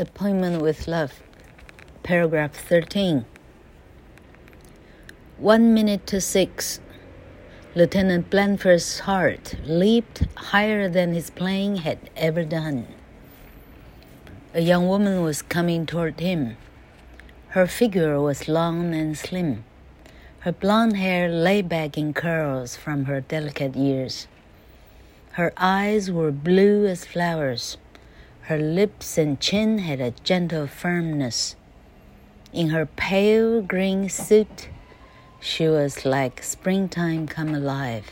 Appointment with Love, paragraph 13. One minute to six. Lieutenant Blandford's heart leaped higher than his plane had ever done. A young woman was coming toward him. Her figure was long and slim. Her blonde hair lay back in curls from her delicate ears. Her eyes were blue as flowers. Her lips and chin had a gentle firmness. In her pale green suit, she was like springtime come alive.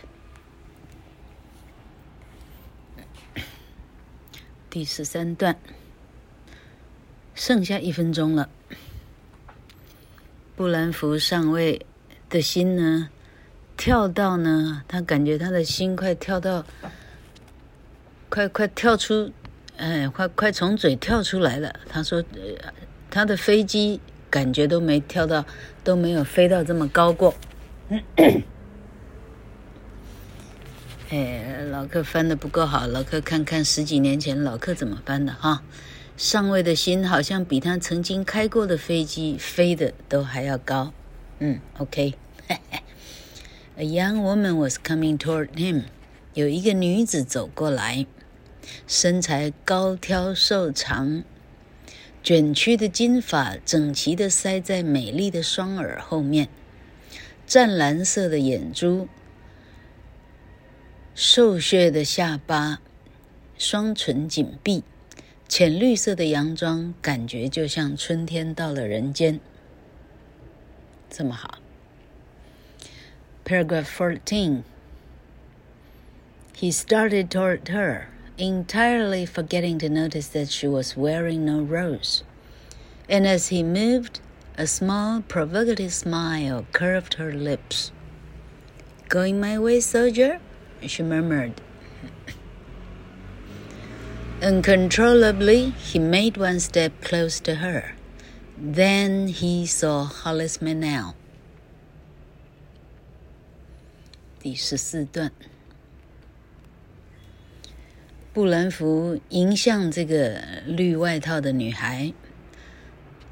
第十三段，剩下一分钟了。布兰福上尉的心呢，跳到呢，他感觉他的心快跳到，快快跳出。哎，快快从嘴跳出来了！他说，呃，他的飞机感觉都没跳到，都没有飞到这么高过。哎，老客翻的不够好，老客看看十几年前老客怎么翻的哈。上尉的心好像比他曾经开过的飞机飞的都还要高。嗯，OK。A young woman was coming toward him。有一个女子走过来。身材高挑瘦长，卷曲的金发整齐地塞在美丽的双耳后面，湛蓝色的眼珠，瘦削的下巴，双唇紧闭，浅绿色的洋装，感觉就像春天到了人间。这么好。Paragraph fourteen. He started toward her. entirely forgetting to notice that she was wearing no rose. And as he moved, a small, provocative smile curved her lips. Going my way, soldier? she murmured. Uncontrollably, he made one step close to her. Then he saw Hollis Meynell. 第十四段。 布兰福迎向这个绿外套的女孩，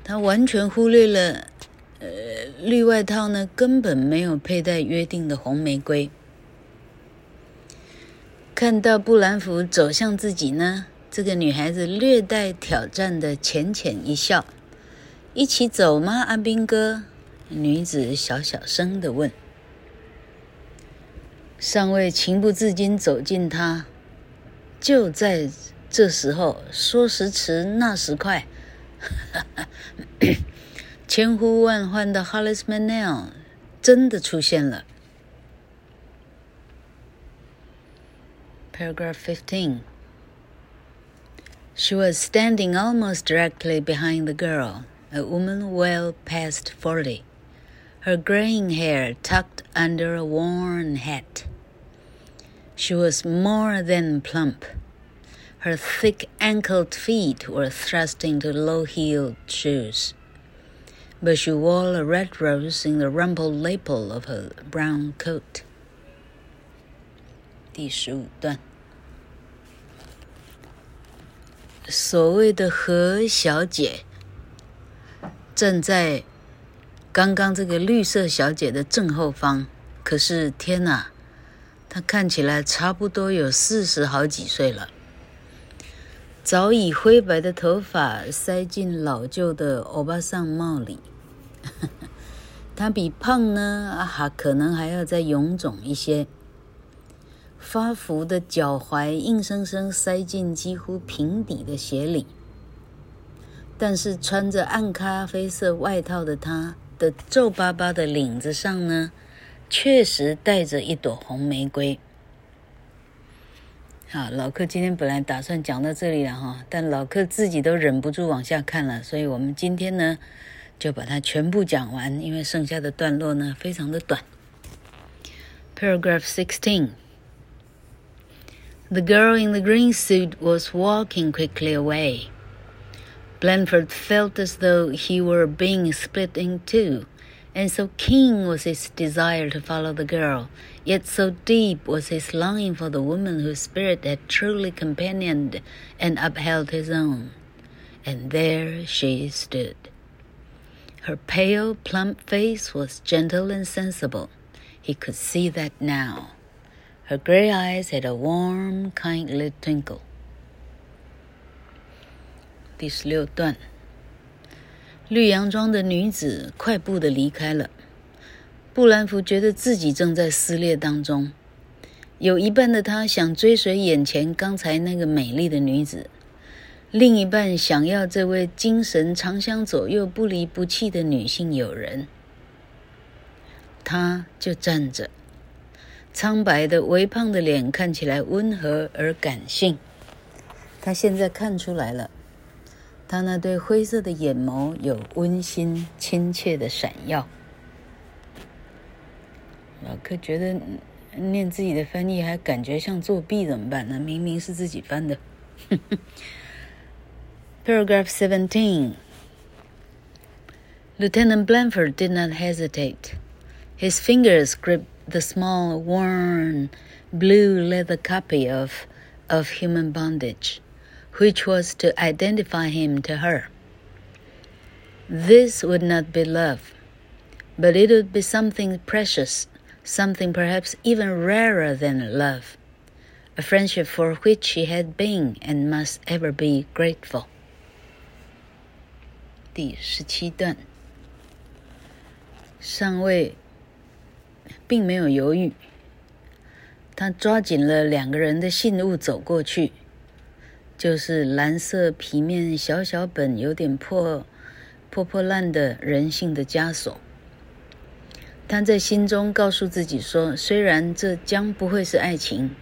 他完全忽略了，呃，绿外套呢根本没有佩戴约定的红玫瑰。看到布兰福走向自己呢，这个女孩子略带挑战的浅浅一笑：“一起走吗，阿兵哥？”女子小小声的问。上尉情不自禁走近她。就在这时候，说时迟，那时快，千呼万唤的 Hollis Meynell 真的出现了。Paragraph fifteen. She was standing almost directly behind the girl, a woman well past forty, her graying hair tucked under a worn hat. She was more than plump. Her thick ankled feet were thrust into low-heeled shoes. But she wore a red rose in the rumpled lapel of her brown coat. 第十五段，所谓的何小姐站在刚刚这个绿色小姐的正后方。可是天哪！ 他看起来差不多有四十好几岁了，早已灰白的头发塞进老旧的欧巴桑帽里。他比胖呢，还可能还要再臃肿一些。发福的脚踝硬生生塞进几乎平底的鞋里，但是穿着暗咖啡色外套的他的皱巴巴的领子上呢，确实带着一朵红玫瑰。好，老客今天本来打算讲到这里了哈，但老客自己都忍不住往下看了，所以我们今天呢就把它全部讲完，因为剩下的段落呢非常的短。Paragraph sixteen. The girl in the green suit was walking quickly away. Blandford felt as though he were being split in two. And so keen was his desire to follow the girl, yet so deep was his longing for the woman whose spirit had truly companioned and upheld his own, and there she stood. Her pale, plump face was gentle and sensible. He could see that now. Her gray eyes had a warm, kindly twinkle. 第十六段， 绿洋装的女子快步的离开了。布兰福觉得自己正在撕裂当中，有一半的他想追随眼前刚才那个美丽的女子，另一半想要这位精神长相左右、不离不弃的女性友人。他就站着，苍白的、微胖的脸看起来温和而感性。他现在看出来了。他那对灰色的眼眸有温馨、亲切的闪耀。老克觉得念自己的翻译还感觉像作弊，怎么办呢？明明是自己翻的。 Paragraph seventeen. Lieutenant Blandford did not hesitate. His fingers gripped the small, worn, blue leather copy of of Human Bondage. which was to identify him to her. This would not be love, but it would be something precious, something perhaps even rarer than love, a friendship for which she had been and must ever be grateful. 第十七段，上尉并没有犹豫，他抓紧了两个人的信物走过去。 就是蓝色皮面小小本、有点破破破烂的人性的枷锁。他在心中告诉自己说：“虽然这将不会是爱情，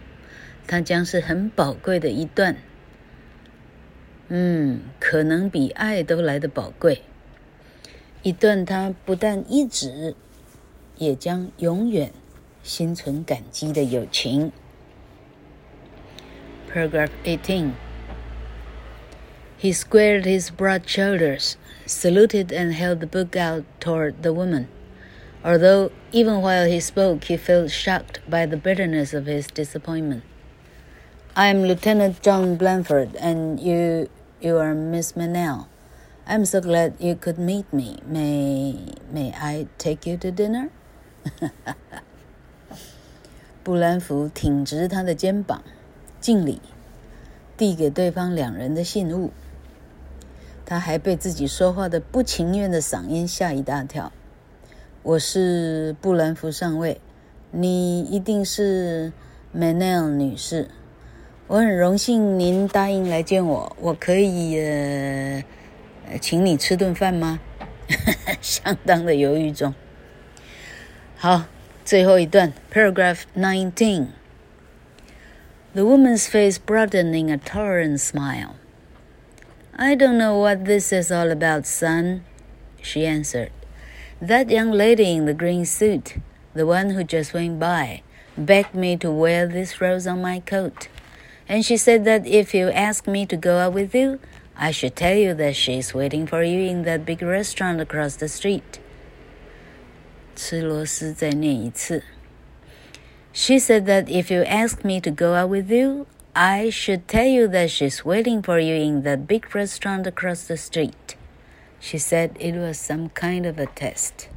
它将是很宝贵的一段。嗯，可能比爱都来得宝贵。一段他不但一直，也将永远心存感激的友情。” Paragraph eighteen. He squared his broad shoulders, saluted, and held the book out toward the woman, although even while he spoke he felt shocked by the bitterness of his disappointment. I am Lieutenant John Blandford, and you you are Miss Meynell. I'm so glad you could meet me. May may I take you to dinner? 布兰福挺直他的肩膀，敬礼，递给对方两人的信物。 他还被自己说话的不情愿的嗓音吓一大跳。我是布兰福上尉，你一定是 Meynell 女士。我很荣幸您答应来见我。我可以呃，请你吃顿饭吗？相当的犹豫中。好，最后一段，Paragraph nineteen。The woman's face broadened in a tolerant smile. I don't know what this is all about, son, she answered. That young lady in the green suit, the one who just went by, begged me to wear this rose on my coat. And she said that if you ask me to go out with you, I should tell you that she's waiting for you in that big restaurant across the street. 吃螺丝再念一次. She said that if you ask me to go out with you, I should tell you that she's waiting for you in that big restaurant across the street. She said it was some kind of a test.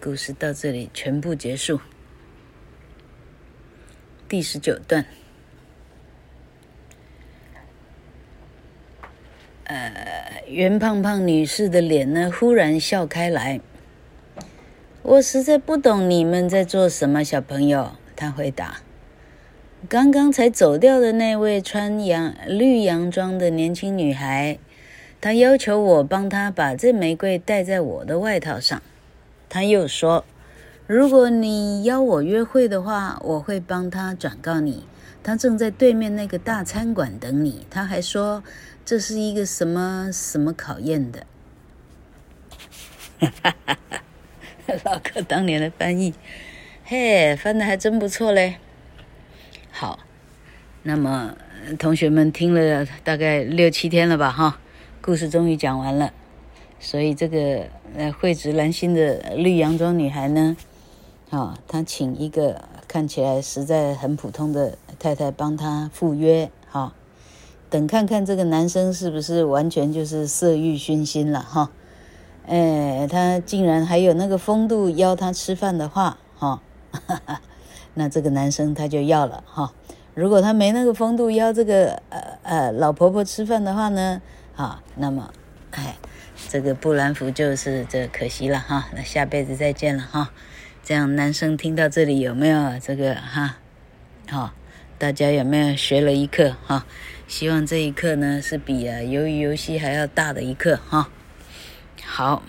故事到这里全部结束。第十九段，呃，圆胖胖女士的脸呢，忽然笑开来。我实在不懂你们在做什么，小朋友。她回答。刚刚才走掉的那位穿洋绿洋装的年轻女孩，她要求我帮她把这玫瑰戴在我的外套上。她又说：“如果你邀我约会的话，我会帮她转告你，她正在对面那个大餐馆等你。”她还说：“这是一个什么什么考验的。”哈哈哈，老哥当年的翻译，嘿，翻得还真不错嘞。好，那么同学们听了大概六七天了吧？哈，故事终于讲完了。所以这个呃蕙质兰心的绿洋装女孩呢，啊，她请一个看起来实在很普通的太太帮她赴约，哈，等看看这个男生是不是完全就是色欲熏心了哈。哎，他竟然还有那个风度邀他吃饭的话哈，那这个男生他就要了哈。如果他没那个风度邀这个呃呃老婆婆吃饭的话呢，啊，那么哎，这个布兰福就是这可惜了哈。那下辈子再见了哈。这样男生听到这里有没有这个哈？好，大家有没有学了一课哈？希望这一课呢是比啊鱿鱼游戏还要大的一课哈。好，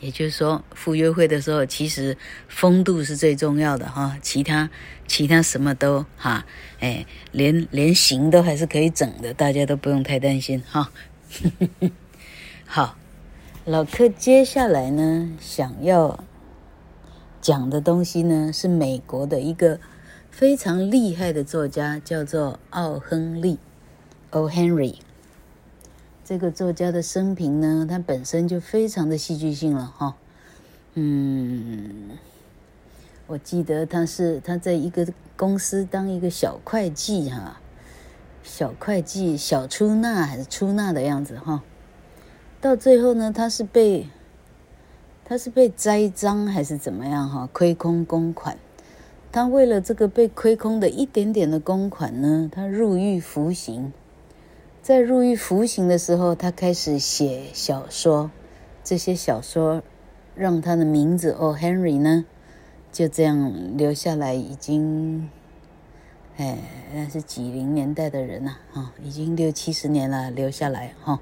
也就是说，赴约会的时候，其实风度是最重要的哈，其他其他什么都哈，哎，连连形都还是可以整的，大家都不用太担心哈。好，老克接下来呢，想要。讲的东西呢，是美国的一个非常厉害的作家，叫做奥亨利 （O. Henry）。这个作家的生平呢，他本身就非常的戏剧性了哈。嗯，我记得他是他在一个公司当一个小会计哈，小会计小出纳还是出纳的样子哈。到最后呢，他是被。他是被栽赃还是怎么样？哈，亏空公款。他为了这个被亏空的一点点的公款呢，他入狱服刑。在入狱服刑的时候，他开始写小说。这些小说让他的名字哦，Henry 呢，就这样留下来。已经，哎，那是几零年代的人呐，哈，已经六七十年了，留下来哈。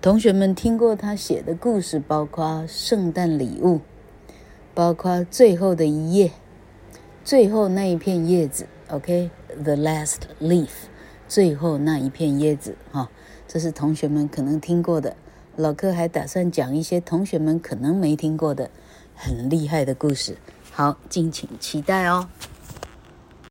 同学们听过他写的故事，包括《圣诞礼物》，包括《最后的一页》，最后那一片叶子，OK，The Last Leaf，最后那一片叶子，哈，这是同学们可能听过的。老柯还打算讲一些同学们可能没听过的很厉害的故事，好，敬请期待哦。